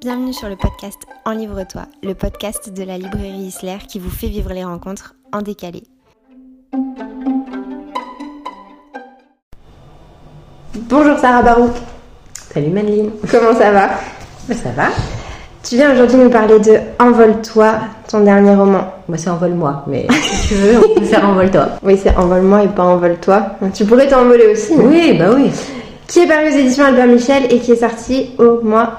Bienvenue sur le podcast En Livre-toi, le podcast de la librairie Isler qui vous fait vivre les rencontres en décalé. Bonjour Sarah Barouk. Salut Madeline. Comment ça va? Ben, ça va. Tu viens aujourd'hui nous parler de Envole-toi, ton dernier roman. Moi c'est Envole-moi, mais si tu veux, on peut faire Envole-toi. Oui, c'est Envole-moi et pas Envole-toi. Tu pourrais t'envoler aussi. mais- Oui, bah oui. Qui est paru aux éditions Albert Michel et qui est sorti au mois.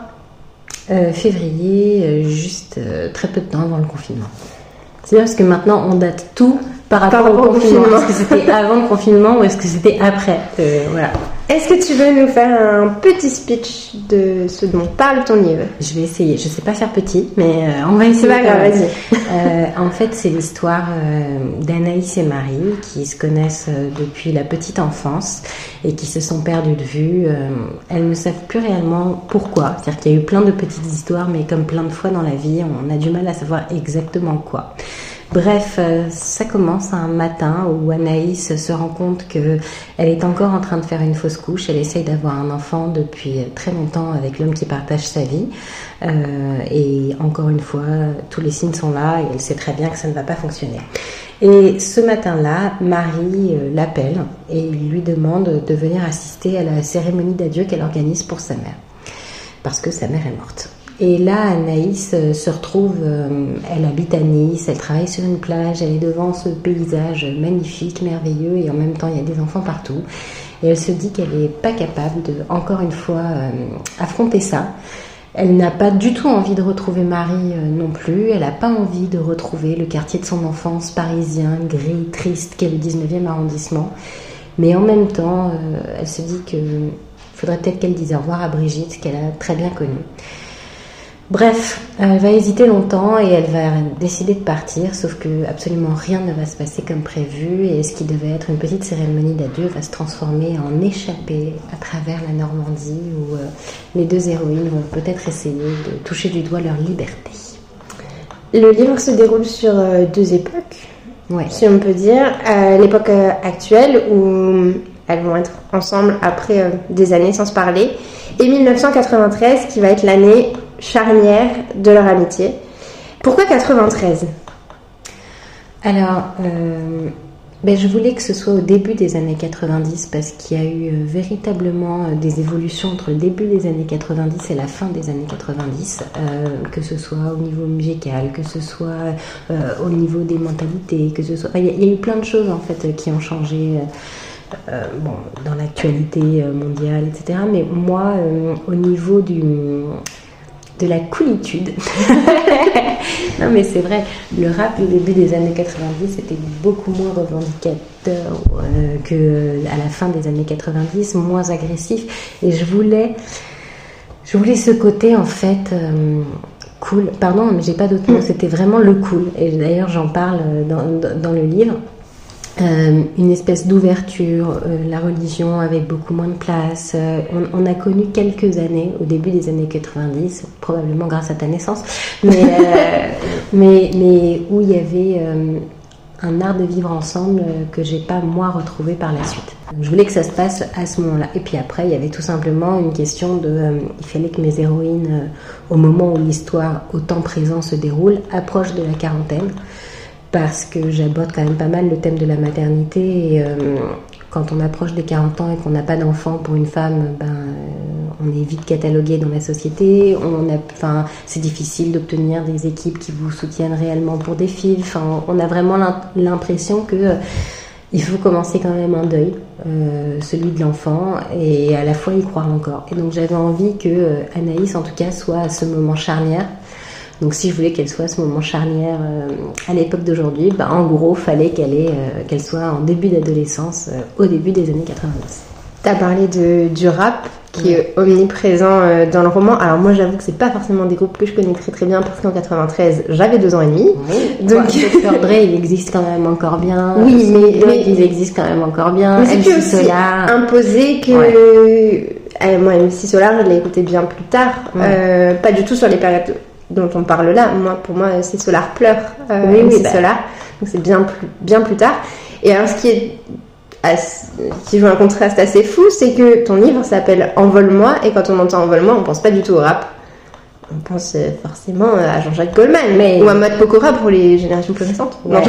Euh, février, euh, juste euh, très peu de temps avant le confinement. C'est bien parce que maintenant on date tout par rapport, rapport au au confinement. confinement. Est-ce que c'était avant le confinement ou est-ce que c'était après Voilà. Est-ce que tu veux nous faire un petit speech de ce dont parle ton livre? Je vais essayer. Je sais pas faire petit, mais euh, on va essayer. C'est pas quand grave, vas-y. Euh, en fait, c'est l'histoire euh, d'Anaïs et Marie qui se connaissent depuis la petite enfance et qui se sont perdues de vue. Elles ne savent plus réellement pourquoi. C'est-à-dire qu'il y a eu plein de petites histoires, mais comme plein de fois dans la vie, on a du mal à savoir exactement quoi. Bref, euh, ça commence un matin où Anaïs se rend compte que elle est encore en train de faire une fausse couche. Elle essaye d'avoir un enfant depuis très longtemps avec l'homme qui partage sa vie. Euh, et encore une fois, tous les signes sont là et elle sait très bien que ça ne va pas fonctionner. Et ce matin-là, Marie euh, l'appelle et lui demande de venir assister à la cérémonie d'adieu qu'elle organise pour sa mère. Parce que sa mère est morte. Et là, Anaïs euh, se retrouve, euh, elle habite à Nice, elle travaille sur une plage, elle est devant ce paysage magnifique, merveilleux, et en même temps, il y a des enfants partout. Et elle se dit qu'elle n'est pas capable de, encore une fois, euh, affronter ça. Elle n'a pas du tout envie de retrouver Marie non plus. Elle n'a pas envie de retrouver le quartier de son enfance parisien, gris, triste, qu'est le 19e arrondissement. Mais en même temps, elle se dit qu'il faudrait peut-être qu'elle dise au revoir à Brigitte, qu'elle a très bien connue. Bref, elle va hésiter longtemps et elle va décider de partir, sauf que absolument rien ne va se passer comme prévu et ce qui devait être une petite cérémonie d'adieu va se transformer en échappée à travers la Normandie où euh, les deux héroïnes vont peut-être essayer de toucher du doigt leur liberté. Le livre se déroule sur euh, deux époques, Ouais. si on peut dire. Euh, L'époque actuelle où elles vont être ensemble après des années sans se parler. Et 1993 qui va être l'année charnière de leur amitié. Pourquoi 93 Alors, euh, ben, je voulais que ce soit au début des années 90 parce qu'il y a eu euh, véritablement euh, des évolutions entre le début des années 90 et la fin des années 90, euh, que ce soit au niveau musical, que ce soit au niveau des mentalités, que ce soit... Il y, a- eu plein de choses en fait qui ont changé. dans l'actualité mondiale, etc. Mais moi, au niveau du, de la coolitude. non, mais c'est vrai, le rap au début des années 90 était beaucoup moins revendicateur euh, que euh, à la fin des années 90, moins agressif. Et je voulais, je voulais ce côté en fait. euh, Cool, pardon, mais j'ai pas d'autre mot, c'était vraiment le cool. Et d'ailleurs, j'en parle dans, dans- dans le livre. Euh, une espèce d'ouverture, euh, la religion avec beaucoup moins de place. Euh, on, on a connu quelques années, au début des années 90, probablement grâce à ta naissance, mais, mais, mais où il y avait un art de vivre ensemble que j'ai pas moi retrouvé par la suite. Je voulais que ça se passe à ce moment-là. Et puis après, il y avait tout simplement une question de, euh, il fallait que mes héroïnes, euh, au moment où l'histoire au temps présent se déroule, approchent de la quarantaine parce que j'aborde quand même pas mal le thème de la maternité. Et, euh, quand on approche des 40 ans et qu'on n'a pas d'enfant pour une femme, ben, euh, on est vite catalogué dans la société. On a, c'est difficile d'obtenir des équipes qui vous soutiennent réellement pour des filles. Enfin, on a vraiment l'im- l'impression que euh, il faut commencer quand même un deuil, celui de l'enfant, et à la fois y croire encore. Et donc j'avais envie que Anaïs, en tout cas, soit à ce moment charnière. Donc si je voulais qu'elle soit à ce moment charnière euh, à l'époque d'aujourd'hui, bah, en gros, fallait qu'elle euh, qu'elle soit en début d'adolescence, euh, au début des années 90. T'as parlé de, du rap qui est omniprésent dans le roman. Alors moi j'avoue que c'est pas forcément des groupes que je connais très très bien parce qu'en 93 j'avais deux ans et demi. Donc Dr Dre, il existe quand même encore bien. Oui, mais- mais- ils existent quand même encore bien. C'est aussi Solar. imposé que Euh, moi MC Solar je l'ai écouté bien plus tard. Ouais. Euh, pas du tout sur les périodes dont on parle là. Moi pour moi c'est Solar pleure. Euh, Oui, oui, MC bah. Solar. Donc c'est bien plus bien plus tard. Et alors ce qui est as- qui joue un contraste assez fou, c'est que ton livre s'appelle Envole-moi et quand on entend Envole-moi, on pense pas du tout au rap. on pense forcément à Jean-Jacques Goldman, mais... ou à Matt Pokora pour les générations plus récentes. Non,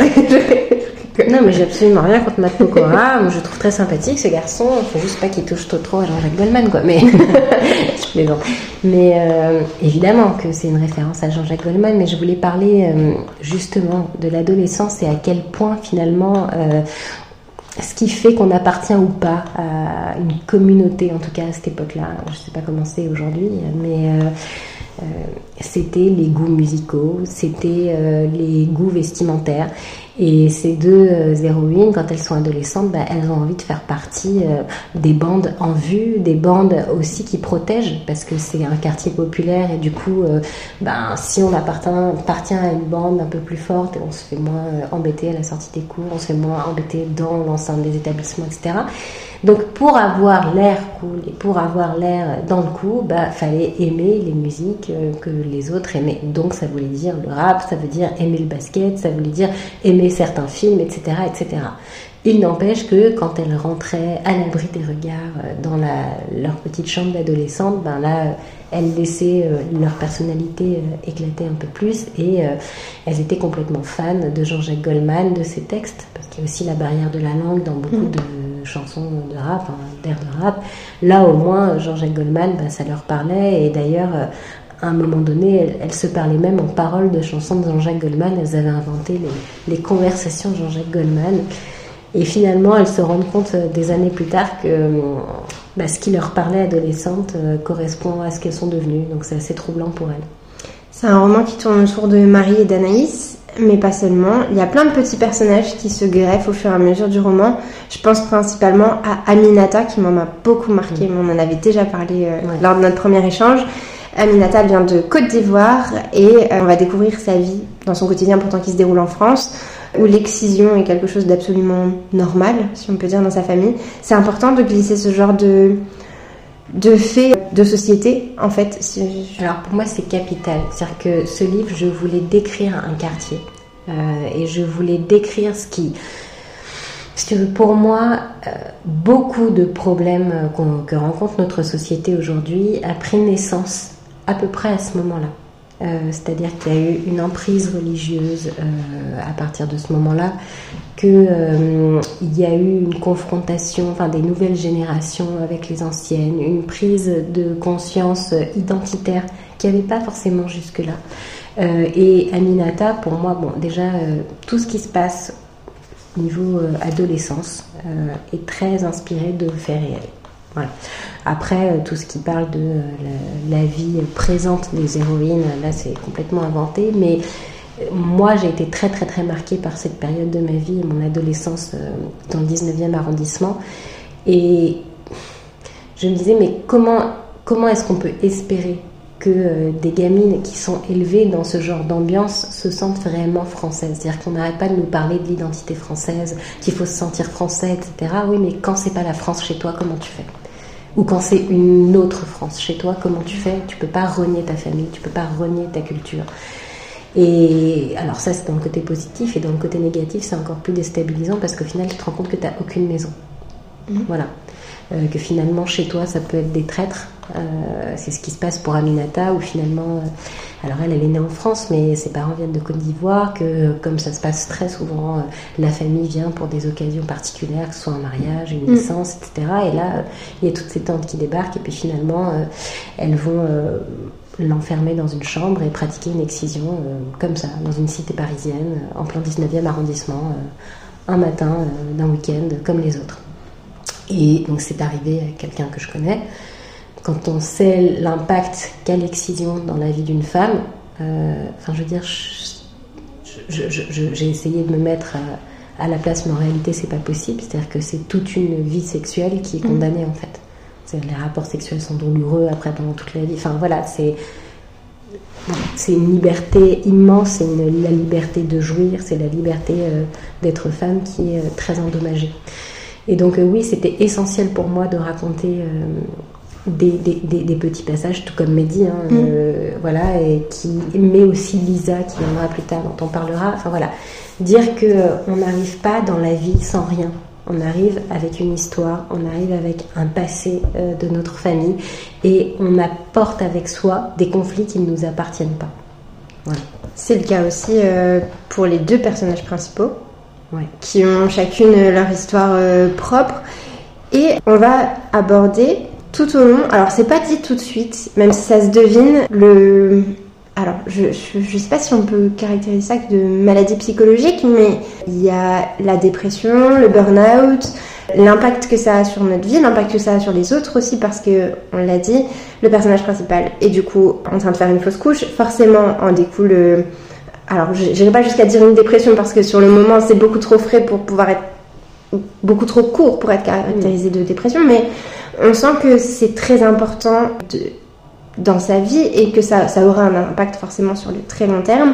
mais j'ai absolument rien contre Matt Pokora. je trouve très sympathique ce garçon. Il faut juste pas qu'il touche trop, trop à Jean-Jacques Goldman, quoi. Mais, mais euh, évidemment que c'est une référence à Jean-Jacques Goldman, mais je voulais parler euh, justement de l'adolescence et à quel point finalement euh, ce qui fait qu'on appartient ou pas à une communauté, en tout cas à cette époque-là. Je ne sais pas comment c'est aujourd'hui, mais c'était les goûts musicaux, c'était les goûts vestimentaires. Et ces deux euh, héroïnes, quand elles sont adolescentes, bah, elles ont envie de faire partie euh, des bandes en vue, des bandes aussi qui protègent, parce que c'est un quartier populaire et du coup, euh, ben, si on appartient, appartient à une bande un peu plus forte, on se fait moins embêter à la sortie des cours, on se fait moins embêter dans l'enceinte des établissements, etc. Donc pour avoir l'air cool et pour avoir l'air dans le coup, bah fallait aimer les musiques euh, que les autres aimaient. Donc ça voulait dire le rap, ça veut dire aimer le basket, ça voulait dire aimer certains films, etc., etc. Il n'empêche que quand elles rentraient à l'abri des regards euh, dans leur petite chambre d'adolescente, ben là, elles laissaient euh, leur personnalité éclater un peu plus et elles étaient complètement fans de Jean-Jacques Goldman, de ses textes, parce qu'il y a aussi la barrière de la langue dans beaucoup mm. de chansons de rap, d'air de rap. Là, au moins, Jean-Jacques Goldman, bah, ça leur parlait. Et d'ailleurs, euh, à un moment donné, elles, se parlaient même en paroles de chansons de Jean-Jacques Goldman. Elles avaient inventé les, conversations de Jean-Jacques Goldman. Et finalement, elles se rendent compte euh, des années plus tard que euh, bah, ce qui leur parlait adolescente correspond à ce qu'elles sont devenues. Donc c'est assez troublant pour elles. C'est un roman qui tourne autour de Marie et d'Anaïs mais pas seulement. Il y a plein de petits personnages qui se greffent au fur et à mesure du roman. Je pense principalement à Aminata qui m'en a beaucoup marqué, mm. on en avait déjà parlé euh, lors de notre premier échange. Aminata vient de Côte d'Ivoire et euh, on va découvrir sa vie dans son quotidien pourtant qui se déroule en France où l'excision est quelque chose d'absolument normal, si on peut dire, dans sa famille. C'est important de glisser ce genre de, de faits de société, en fait Alors pour moi, c'est capital. C'est-à-dire que ce livre, je voulais décrire un quartier. Euh, et je voulais décrire ce qui... Pour moi, euh, beaucoup de problèmes que rencontre notre société aujourd'hui a pris naissance à peu près à ce moment-là. Euh, c'est-à-dire qu'il y a eu une emprise religieuse euh, à partir de ce moment-là, qu'il euh, y a eu une confrontation, des nouvelles générations avec les anciennes, une prise de conscience identitaire qui n'y avait pas forcément jusque-là. et Aminata, pour moi, déjà, tout ce qui se passe au niveau adolescence est très inspiré de faits réels. Après, euh, tout ce qui parle de euh, la, vie présente des héroïnes, là c'est complètement inventé, mais euh, moi j'ai été très très très marquée par cette période de ma vie, mon adolescence dans le 19e arrondissement. Et je me disais, mais comment, comment est-ce qu'on peut espérer que des gamines qui sont élevées dans ce genre d'ambiance se sentent vraiment françaises? C'est-à-dire qu'on n'arrête pas de nous parler de l'identité française, qu'il faut se sentir français, etc. Oui, mais quand c'est pas la France chez toi, comment tu fais? Ou quand c'est une autre France chez toi, comment tu fais? Tu peux pas renier ta famille, tu peux pas renier ta culture. Et alors ça c'est dans le côté positif et dans le côté négatif c'est encore plus déstabilisant parce qu'au final tu te rends compte que tu n'as aucune maison. Mhm. Voilà. Euh, que finalement chez toi ça peut être des traîtres. Euh, c'est ce qui se passe pour Aminata où finalement, euh, alors elle elle est née en France mais ses parents viennent de Côte d'Ivoire, que comme ça se passe très souvent, la famille vient pour des occasions particulières, que ce soit un mariage, une mm. naissance, etc. Et là il y a toutes ces tantes qui débarquent et puis finalement elles vont l'enfermer dans une chambre et pratiquer une excision comme ça, dans une cité parisienne, en plein 19e arrondissement, un matin d'un week-end, comme les autres. Et donc c'est arrivé à quelqu'un que je connais. Quand on sait l'impact qu'a l'excision dans la vie d'une femme, euh, enfin je veux dire, j'ai essayé de me mettre à, la place, mais en réalité c'est pas possible. C'est-à-dire que c'est toute une vie sexuelle qui est mmh. condamnée en fait. Les rapports sexuels sont douloureux après pendant toute la vie. Enfin voilà, c'est c'est une liberté immense, c'est la liberté de jouir, c'est la liberté euh, d'être femme qui est euh, très endommagée. Et donc euh, oui, c'était essentiel pour moi de raconter euh, des, des, petits passages, tout comme Mehdi, hein, mm. euh, voilà, et qui, mais aussi Lisa qui viendra plus tard, dont on parlera. Enfin voilà, dire que on n'arrive pas dans la vie sans rien. On arrive avec une histoire, on arrive avec un passé euh, de notre famille et on apporte avec soi des conflits qui ne nous appartiennent pas. Voilà. C'est le cas aussi euh, pour les deux personnages principaux, qui ont chacune leur histoire euh, propre. Et on va aborder tout au long, alors c'est pas dit tout de suite, même si ça se devine, le, alors, je ne sais pas si on peut caractériser ça de maladie psychologique, mais il y a la dépression, le burn-out, l'impact que ça a sur notre vie, l'impact que ça a sur les autres aussi, parce que, on l'a dit, le personnage principal est du coup en train de faire une fausse couche. Forcément, en découle. Alors, je n'irai pas jusqu'à dire une dépression, parce que sur le moment, c'est beaucoup trop frais pour pouvoir être. beaucoup trop court pour être caractérisé de dépression, mais on sent que c'est très important de dans sa vie et que ça, ça, aura un impact forcément sur le très long terme.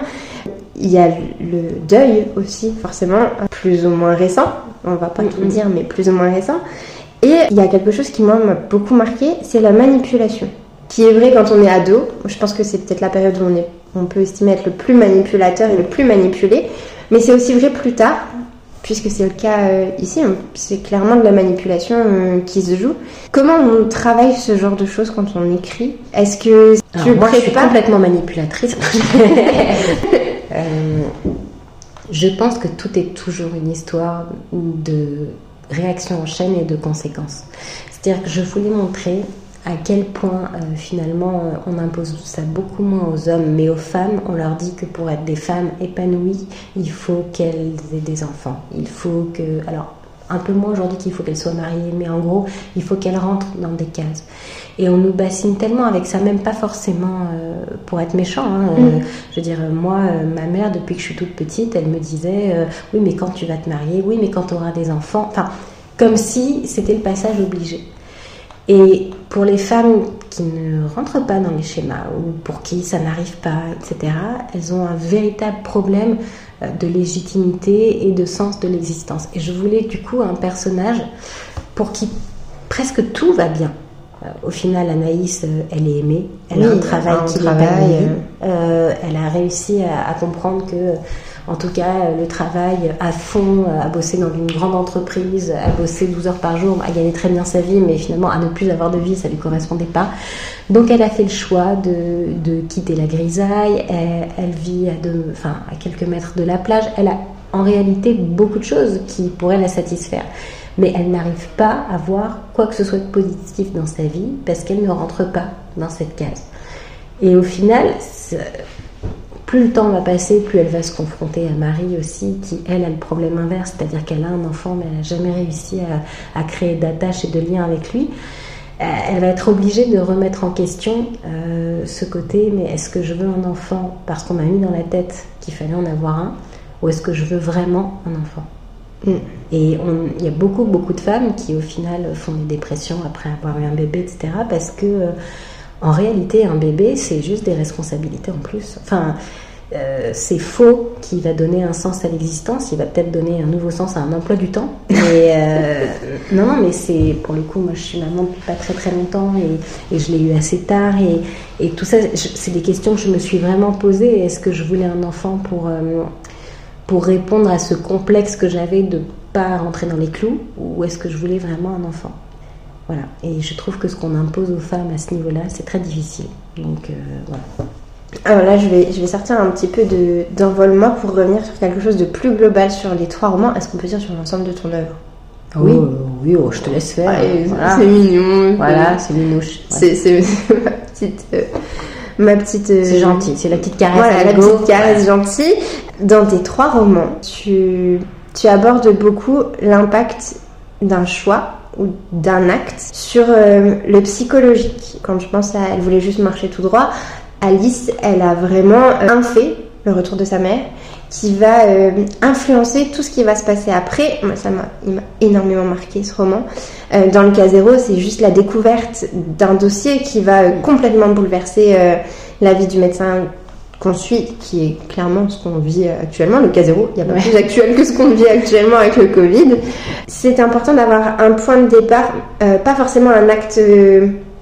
Il y a le deuil aussi, forcément, plus ou moins récent. On va pas tout dire, mais plus ou moins récent. Et il y a quelque chose qui m'a beaucoup marqué, c'est la manipulation. Qui est vrai quand on est ado. Je pense que c'est peut-être la période où on, est, on peut estimer être le plus manipulateur et le plus manipulé. Mais c'est aussi vrai plus tard, puisque c'est le cas euh, ici, hein, c'est clairement de la manipulation euh, qui se joue. Comment on travaille ce genre de choses quand on écrit? Est-ce que tu moi, je suis complètement manipulatrice. Euh, je pense que tout est toujours une histoire de réaction en chaîne et de conséquences. C'est-à-dire que je voulais montrer à quel point euh, finalement euh, on impose ça beaucoup moins aux hommes, mais aux femmes, on leur dit que pour être des femmes épanouies, il faut qu'elles aient des enfants. Il faut que. Alors, un peu moins aujourd'hui qu'il faut qu'elles soient mariées, mais en gros, il faut qu'elles rentrent dans des cases. Et on nous bassine tellement avec ça, même pas forcément euh, pour être méchant. Hein, mm. je veux dire, moi, ma mère, depuis que je suis toute petite, elle me disait Oui, mais quand tu vas te marier Oui, mais quand tu auras des enfants. Enfin, comme si c'était le passage obligé. Et pour les femmes qui ne rentrent pas dans les schémas ou pour qui ça n'arrive pas, etc., elles ont un véritable problème euh, de légitimité et de sens de l'existence. Et je voulais du coup un personnage pour qui presque tout va bien. Euh, au final, Anaïs, euh, elle est aimée, elle a un travail qui l'épanouit, elle a réussi à comprendre que en tout cas le travail à fond, à bosser dans une grande entreprise, à bosser 12 heures par jour, à gagner très bien sa vie, mais finalement à ne plus avoir de vie, ça ne lui correspondait pas. Donc elle a fait le choix de, quitter la grisaille, elle, vit à, enfin, à quelques mètres de la plage, elle a en réalité beaucoup de choses qui pourraient la satisfaire. Mais elle n'arrive pas à voir quoi que ce soit de positif dans sa vie parce qu'elle ne rentre pas dans cette case. Et au final, plus le temps va passer, plus elle va se confronter à Marie aussi, qui elle a le problème inverse, c'est-à-dire qu'elle a un enfant mais elle n'a jamais réussi à, créer d'attache et de lien avec lui. Euh, elle va être obligée de remettre en question euh, ce côté, mais est-ce que je veux un enfant parce qu'on m'a mis dans la tête qu'il fallait en avoir un, ou est-ce que je veux vraiment un enfant? Mm. Et il y a beaucoup, beaucoup de femmes qui au final font des dépressions après avoir eu un bébé, etc. Parce que euh, en réalité, un bébé, c'est juste des responsabilités en plus. Enfin, euh, c'est faux qui va donner un sens à l'existence, il va peut-être donner un nouveau sens à un emploi du temps. Mais euh, non, mais c'est pour le coup, moi je suis maman depuis pas très très longtemps et, je l'ai eu assez tard et, et tout ça, c'est des questions que je me suis vraiment posées. Est-ce que je voulais un enfant pour, euh, pour répondre à ce complexe que j'avais de pas rentrer dans les clous ou est-ce que je voulais vraiment un enfant? Voilà. Et je trouve que ce qu'on impose aux femmes à ce niveau-là, c'est très difficile. Donc euh, voilà. Alors là, je vais, je vais sortir un petit peu d'envolement pour revenir sur quelque chose de plus global sur les trois romans. Est-ce qu'on peut dire sur l'ensemble de ton œuvre? Oh, Oui, oui oh, je te laisse faire. C'est mignon. Voilà, c'est minouche. C'est ma petite. Euh, ma petite euh, c'est gentil, c'est la petite caresse. Voilà, la petite caresse gentille. Dans tes trois romans, tu, tu abordes beaucoup l'impact d'un choix ou d'un acte sur euh, le psychologique. Quand je pense à elle voulait juste marcher tout droit, Alice, elle a vraiment euh, un fait, le retour de sa mère, qui va euh, influencer tout ce qui va se passer après. Moi, ça m'a énormément marqué ce roman. dans le cas zéro, c'est juste la découverte d'un dossier qui va complètement bouleverser la vie du médecin qu'on suit, qui est clairement ce qu'on vit actuellement, le cas zéro, il n'y a pas plus actuel que ce qu'on vit actuellement avec le Covid. C'est important d'avoir un point de départ, euh, pas forcément un acte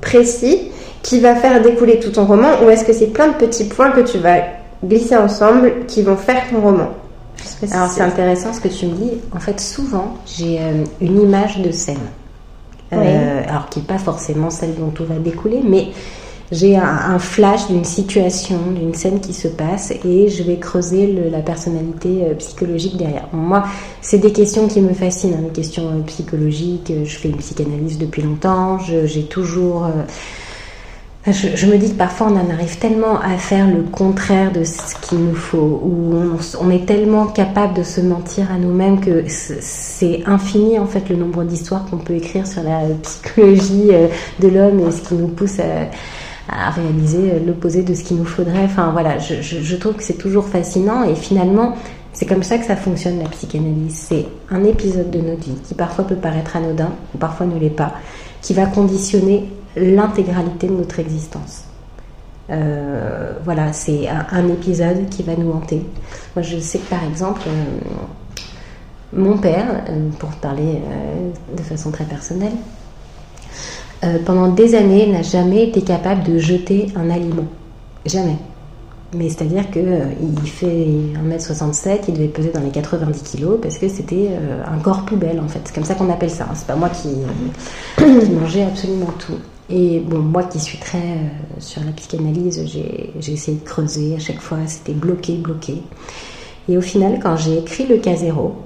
précis qui va faire découler tout ton roman, ou est-ce que c'est plein de petits points que tu vas glisser ensemble qui vont faire ton roman Alors c'est intéressant ce que tu me dis. En fait, souvent, j'ai une image de scène. Alors qui n'est pas forcément celle dont tout va découler, mais j'ai un, flash d'une situation, d'une scène qui se passe et je vais creuser la personnalité euh, psychologique derrière. Moi, c'est des questions qui me fascinent, hein, des questions euh, psychologiques. Je fais une psychanalyse depuis longtemps. J'ai toujours. Euh, je, me dis que parfois on en arrive tellement à faire le contraire de ce qu'il nous faut, où on, est tellement capable de se mentir à nous-mêmes que c'est infini en fait le nombre d'histoires qu'on peut écrire sur la psychologie de l'homme et ce qui nous pousse à réaliser l'opposé de ce qu'il nous faudrait. Enfin voilà, je, trouve que c'est toujours fascinant et finalement, c'est comme ça que ça fonctionne la psychanalyse. C'est un épisode de notre vie qui parfois peut paraître anodin ou parfois ne l'est pas, qui va conditionner l'intégralité de notre existence. Euh, voilà, c'est un, épisode qui va nous hanter. Moi, je sais que par exemple, euh, mon père, euh, pour parler de façon très personnelle, pendant des années, n'a jamais été capable de jeter un aliment. Jamais. Mais c'est-à-dire qu'il il fait 1m67, il devait peser dans les 90 kg parce que c'était un corps poubelle en fait. C'est comme ça qu'on appelle ça. Hein. C'est pas moi qui, qui, mangeais absolument tout. Et bon, moi qui suis très sur la psychanalyse, j'ai essayé de creuser à chaque fois, c'était bloqué, bloqué. Et au final, quand j'ai écrit le cas zéro,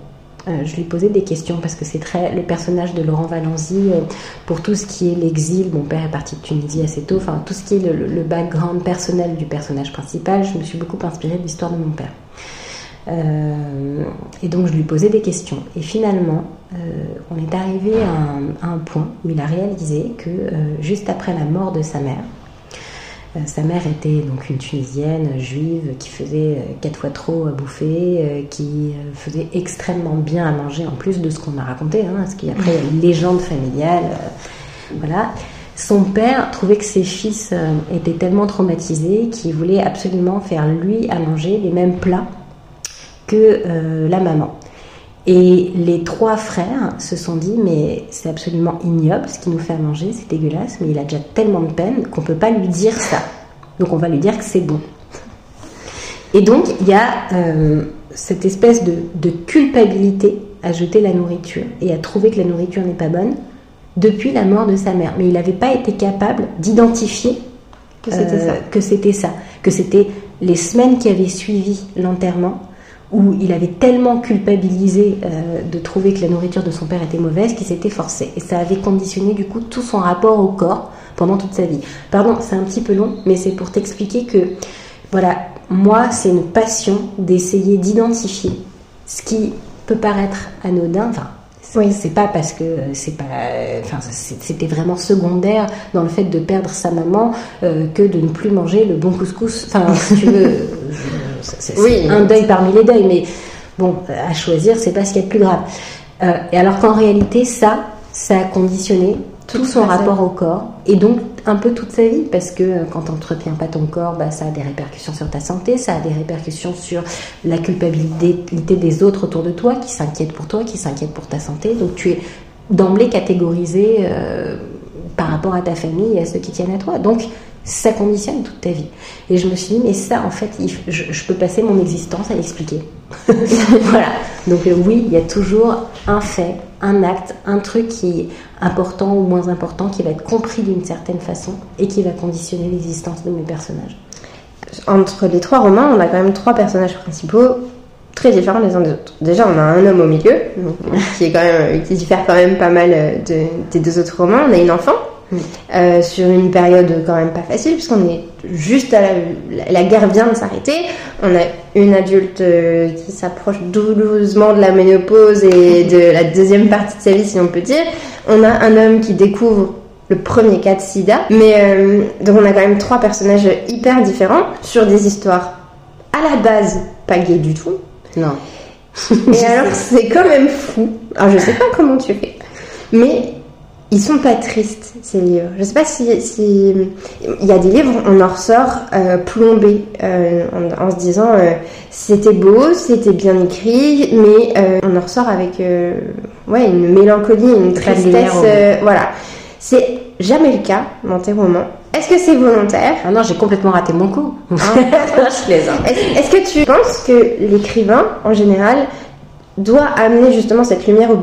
euh, je lui posais des questions parce que c'est très le personnage de Laurent Valenzy euh, pour tout ce qui est l'exil. Mon père est parti de Tunisie assez tôt. Enfin, tout ce qui est le, background personnel du personnage principal, je me suis beaucoup inspirée de l'histoire de mon père. Euh, et donc je lui posais des questions. Et finalement, on est arrivé à un, point où il a réalisé que juste après la mort de sa mère, euh, sa mère était donc une Tunisienne juive qui faisait euh, quatre fois trop à bouffer, euh, qui faisait extrêmement bien à manger en plus de ce qu'on m'a raconté, hein, parce qu'après il y a une légende familiale. voilà. Son père trouvait que ses fils étaient tellement traumatisés qu'il voulait absolument faire lui à manger les mêmes plats que la maman. Et les trois frères se sont dit, mais c'est absolument ignoble ce qu'il nous fait à manger, c'est dégueulasse, mais il a déjà tellement de peine qu'on ne peut pas lui dire ça. Donc on va lui dire que c'est bon. Et donc il y a euh, cette espèce de, culpabilité à jeter la nourriture et à trouver que la nourriture n'est pas bonne depuis la mort de sa mère. Mais il n'avait pas été capable d'identifier que c'était ça, que c'était les semaines qui avaient suivi l'enterrement où il avait tellement culpabilisé euh, de trouver que la nourriture de son père était mauvaise qu'il s'était forcé. Et ça avait conditionné du coup tout son rapport au corps pendant toute sa vie. Pardon, c'est un petit peu long, mais c'est pour t'expliquer que, voilà, moi, c'est une passion d'essayer d'identifier ce qui peut paraître anodin, oui. C'est pas parce que c'est pas, enfin, c'était vraiment secondaire dans le fait de perdre sa maman euh, que de ne plus manger le bon couscous. Enfin, si tu veux, c'est oui, un deuil parmi les deuils, mais bon, à choisir, c'est pas ce qu'il y a de plus grave. Euh, et alors qu'en réalité, ça, ça a conditionné tout son rapport au corps et donc un peu toute sa vie parce que euh, quand tu n'entretiens pas ton corps, bah, ça a des répercussions sur ta santé, ça a des répercussions sur la culpabilité des autres autour de toi qui s'inquiètent pour toi, qui s'inquiètent pour ta santé. Donc tu es d'emblée catégorisé euh, par rapport à ta famille et à ceux qui tiennent à toi. Donc ça conditionne toute ta vie. Et je me suis dit, mais ça, en fait, je, peux passer mon existence à l'expliquer. voilà. Donc euh, oui, il y a toujours un fait, un acte, un truc qui est important ou moins important, qui va être compris d'une certaine façon et qui va conditionner l'existence de mes personnages. Entre les trois romans, on a quand même trois personnages principaux très différents les uns des autres. Déjà, on a un homme au milieu, qui, est quand même, qui diffère quand même pas mal euh, des deux autres romans. On a une enfant euh, sur une période quand même pas facile, puisqu'on est juste à la, la, guerre vient de s'arrêter. On a une adulte euh, qui s'approche douloureusement de la ménopause et de la deuxième partie de sa vie, si on peut dire. On a un homme qui découvre le premier cas de sida. Mais euh, donc on a quand même trois personnages hyper différents sur des histoires à la base pas gay du tout. Non. Et alors c'est quand même fou. Alors je sais pas comment tu fais. Mais ils sont pas tristes ces livres. Je sais pas si, il y a des livres on en ressort euh, plombé euh, en, se disant euh, c'était beau, c'était bien écrit, mais on en ressort avec ouais une mélancolie, une tristesse. voilà, c'est jamais le cas dans tes romans. Est-ce que c'est volontaire? Ah non, j'ai complètement raté mon coup. Ah. je plaisante. Est-ce est-ce que tu penses que l'écrivain, en général, doit amener justement cette lumière au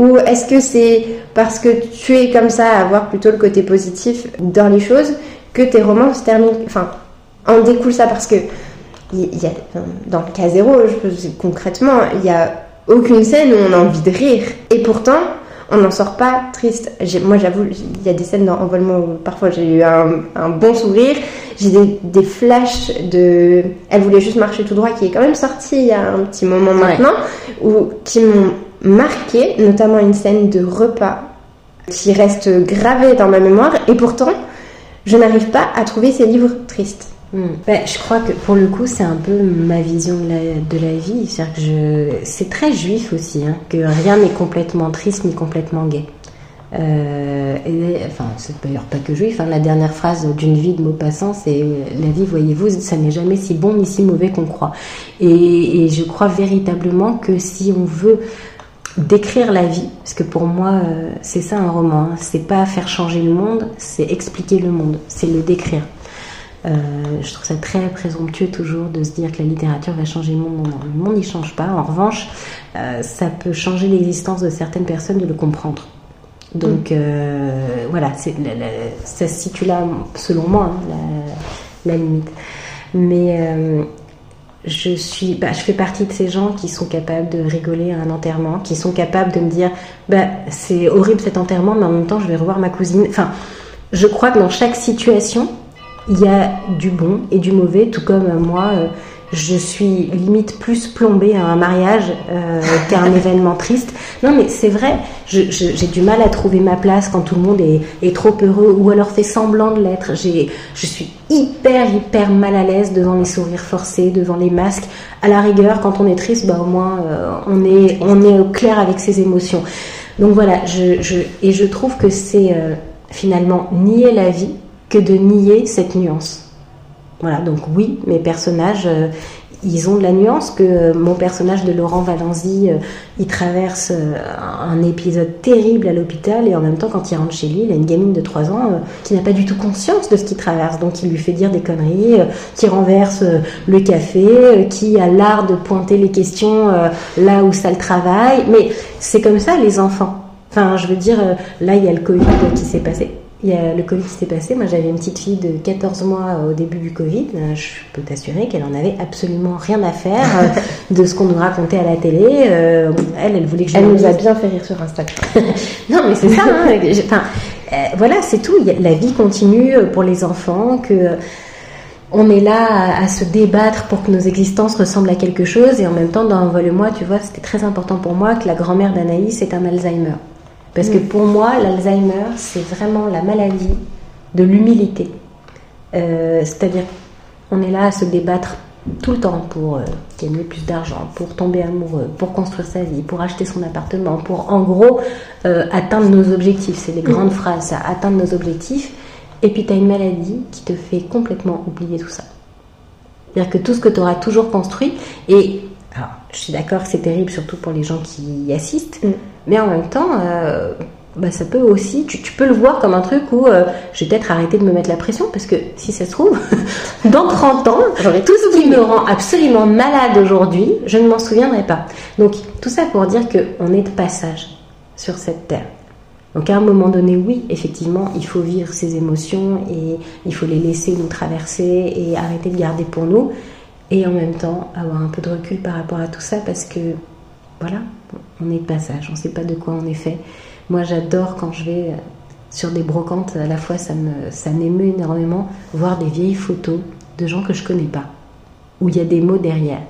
Ou est-ce que c'est parce que tu es comme ça à voir plutôt le côté positif dans les choses que tes romans se terminent Enfin, en découle ça? Parce que il y a, dans le cas zéro, je concrètement, il n'y a aucune scène où on a envie de rire. Et pourtant, on n'en sort pas triste. Moi, j'avoue, il y a des scènes dans Envolement où parfois j'ai eu un bon sourire. J'ai des, des flashs de. Elle voulait juste marcher tout droit, qui est quand même sorti il y a un petit moment Ouais. maintenant, ou qui m'ont marqué, notamment une scène de repas qui reste gravée dans ma mémoire. Et pourtant, je n'arrive pas à trouver ces livres tristes. Hmm. Ben, je crois que pour le coup, c'est un peu ma vision de la, de la vie. Que je... c'est très juif aussi, hein, que rien n'est complètement triste ni complètement gai. Euh, et, enfin, c'est d'ailleurs pas que juif. hein. La dernière phrase d'une vie de Maupassant, c'est euh, La vie, voyez-vous, ça n'est jamais si bon ni si mauvais qu'on croit. Et, je crois véritablement que si on veut décrire la vie, parce que pour moi, euh, c'est ça un roman. hein. C'est pas faire changer le monde, c'est expliquer le monde, c'est le décrire. Je trouve ça très présomptueux toujours de se dire que la littérature va changer le monde. Le monde n'y change pas. En revanche, ça peut changer l'existence de certaines personnes de le comprendre. Donc euh, voilà, c'est, ça se situe là, selon moi, hein, la, limite. Mais euh, je suis, bah, je fais partie de ces gens qui sont capables de rigoler à un enterrement, qui sont capables de me dire, bah, c'est horrible cet enterrement, mais en même temps, je vais revoir ma cousine. Enfin, je crois que dans chaque situation, il y a du bon et du mauvais, tout comme euh, moi, je suis limite plus plombée à un mariage euh, qu'à un événement triste. Non, mais c'est vrai, j'ai du mal à trouver ma place quand tout le monde est, trop heureux ou alors fait semblant de l'être. Je suis hyper, hyper mal à l'aise devant les sourires forcés, devant les masques. À la rigueur, quand on est triste, bah, au moins euh, on, est, on est au clair avec ses émotions. Donc voilà, je, et je trouve que c'est euh, finalement nier la vie que de nier cette nuance. Voilà, donc oui, mes personnages, euh, ils ont de la nuance, que euh, mon personnage de Laurent Valenzy, euh, il traverse un épisode terrible à l'hôpital et en même temps, quand il rentre chez lui, il a une gamine de 3 ans qui n'a pas du tout conscience de ce qu'il traverse, donc il lui fait dire des conneries, qui renverse le café, qui a l'art de pointer les questions là où ça le travaille, mais c'est comme ça les enfants. Enfin, je veux dire, là, il y a le Covid qui s'est passé. Il y a le Covid qui s'est passé. Moi, j'avais une petite fille de 14 mois au début du Covid. Euh, Je peux t'assurer qu'elle en avait absolument rien à faire euh, de ce qu'on nous racontait à la télé. Euh, elle, elle voulait que je Elle nous a bien fait rire sur Instagram. non, mais c'est ça. hein. Enfin, euh, voilà, c'est tout. La vie continue euh, pour les enfants. Que euh, on est là à, à se débattre pour que nos existences ressemblent à quelque chose. Et en même temps, dans Envole-moi, tu vois, c'était très important pour moi que la grand-mère d'Anaïs ait un Alzheimer. Parce que pour moi, l'Alzheimer, c'est vraiment la maladie de l'humilité. Euh, C'est-à-dire, on est là à se débattre tout le temps pour euh, gagner plus d'argent, pour tomber amoureux, pour construire sa vie, pour acheter son appartement, pour en gros euh, atteindre nos objectifs. C'est les grandes phrases, ça, atteindre nos objectifs. Et puis tu as une maladie qui te fait complètement oublier tout ça. C'est-à-dire que tout ce que tu auras toujours construit, et alors, je suis d'accord que c'est terrible, surtout pour les gens qui y assistent, Mm. Mais en même temps, euh, bah, ça peut aussi, tu, tu peux le voir comme un truc où euh, je vais peut-être arrêter de me mettre la pression, parce que si ça se trouve, dans 30 ans, tout ce qui me rend absolument malade aujourd'hui, je ne m'en souviendrai pas. Donc tout ça pour dire qu'on est de passage sur cette terre. Donc à un moment donné, oui, effectivement, il faut vivre ses émotions et il faut les laisser nous traverser et arrêter de garder pour nous. Et en même temps, avoir un peu de recul par rapport à tout ça parce que, voilà, on est de passage, on ne sait pas de quoi on est fait. Moi, j'adore quand je vais euh, sur des brocantes, à la fois ça me ça m'émeut énormément, voir des vieilles photos de gens que je connais pas, où il y a des mots derrière.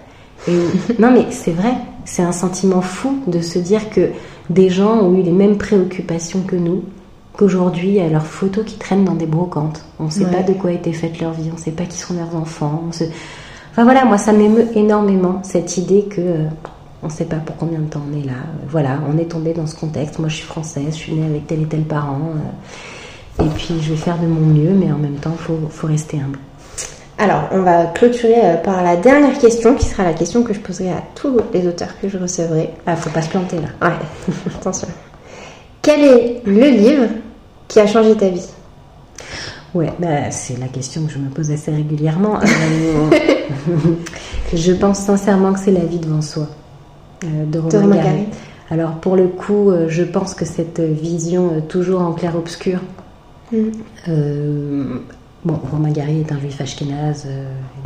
Et non mais c'est vrai, c'est un sentiment fou de se dire que des gens ont eu les mêmes préoccupations que nous, qu'aujourd'hui il y a leurs photos qui traînent dans des brocantes. On ne sait Ouais. pas de quoi été faite leur vie, on ne sait pas qui sont leurs enfants. on se- Enfin voilà, moi ça m'émeut énormément cette idée que euh, on ne sait pas pour combien de temps on est là. Voilà, on est tombé dans ce contexte. Moi je suis française, je suis née avec tel et tel parent. euh, et puis je vais faire de mon mieux, mais en même temps il faut, faut rester humble. Alors, on va clôturer euh, par la dernière question, qui sera la question que je poserai à tous les auteurs que je recevrai. Ah, faut pas se planter là. Ouais, attention. Quel est le livre qui a changé ta vie? Ouais, bah, c'est la question que je me pose assez régulièrement. Euh, je pense sincèrement que c'est la vie devant soi de Romain Gary. Alors pour le coup, euh, je pense que cette vision toujours en clair-obscur, mm. Bon, Romain Gary est un juif ashkénaze,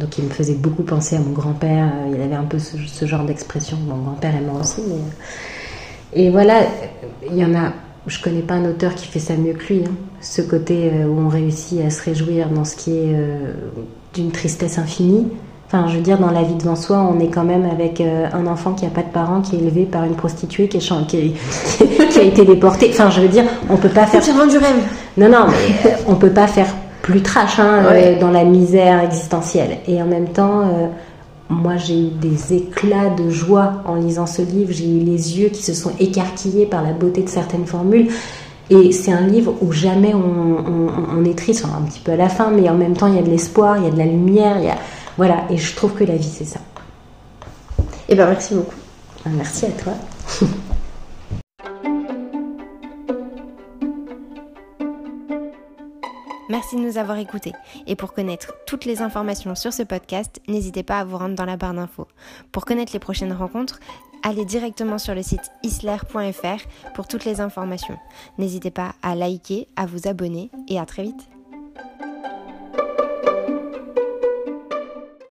donc il me faisait beaucoup penser à mon grand-père. il avait un peu ce, genre d'expression. Mon grand-père et moi aussi. Et voilà, il y en a je connais pas un auteur qui fait ça mieux que lui. Hein. Ce côté euh, où on réussit à se réjouir dans ce qui est euh, d'une tristesse infinie. Enfin, je veux dire, dans la vie devant soi, on est quand même avec euh, un enfant qui a pas de parents, qui est élevé par une prostituée, qui, est, qui, qui a été déportée. Enfin, je veux dire, on peut pas faire. C'est du rêve. Non, non, mais on peut pas faire plus trash hein, dans la misère existentielle. Et en même temps moi, j'ai eu des éclats de joie en lisant ce livre. J'ai eu les yeux qui se sont écarquillés par la beauté de certaines formules. Et c'est un livre où jamais on, est triste, un petit peu à la fin, mais en même temps, il y a de l'espoir, il y a de la lumière. Il y a... Voilà, et je trouve que la vie, c'est ça. Eh bien, merci beaucoup. Merci à toi. Merci de nous avoir écoutés. Et pour connaître toutes les informations sur ce podcast, n'hésitez pas à vous rendre dans la barre d'infos. Pour connaître les prochaines rencontres, allez directement sur le site isler.fr pour toutes les informations. N'hésitez pas à liker, à vous abonner et à très vite.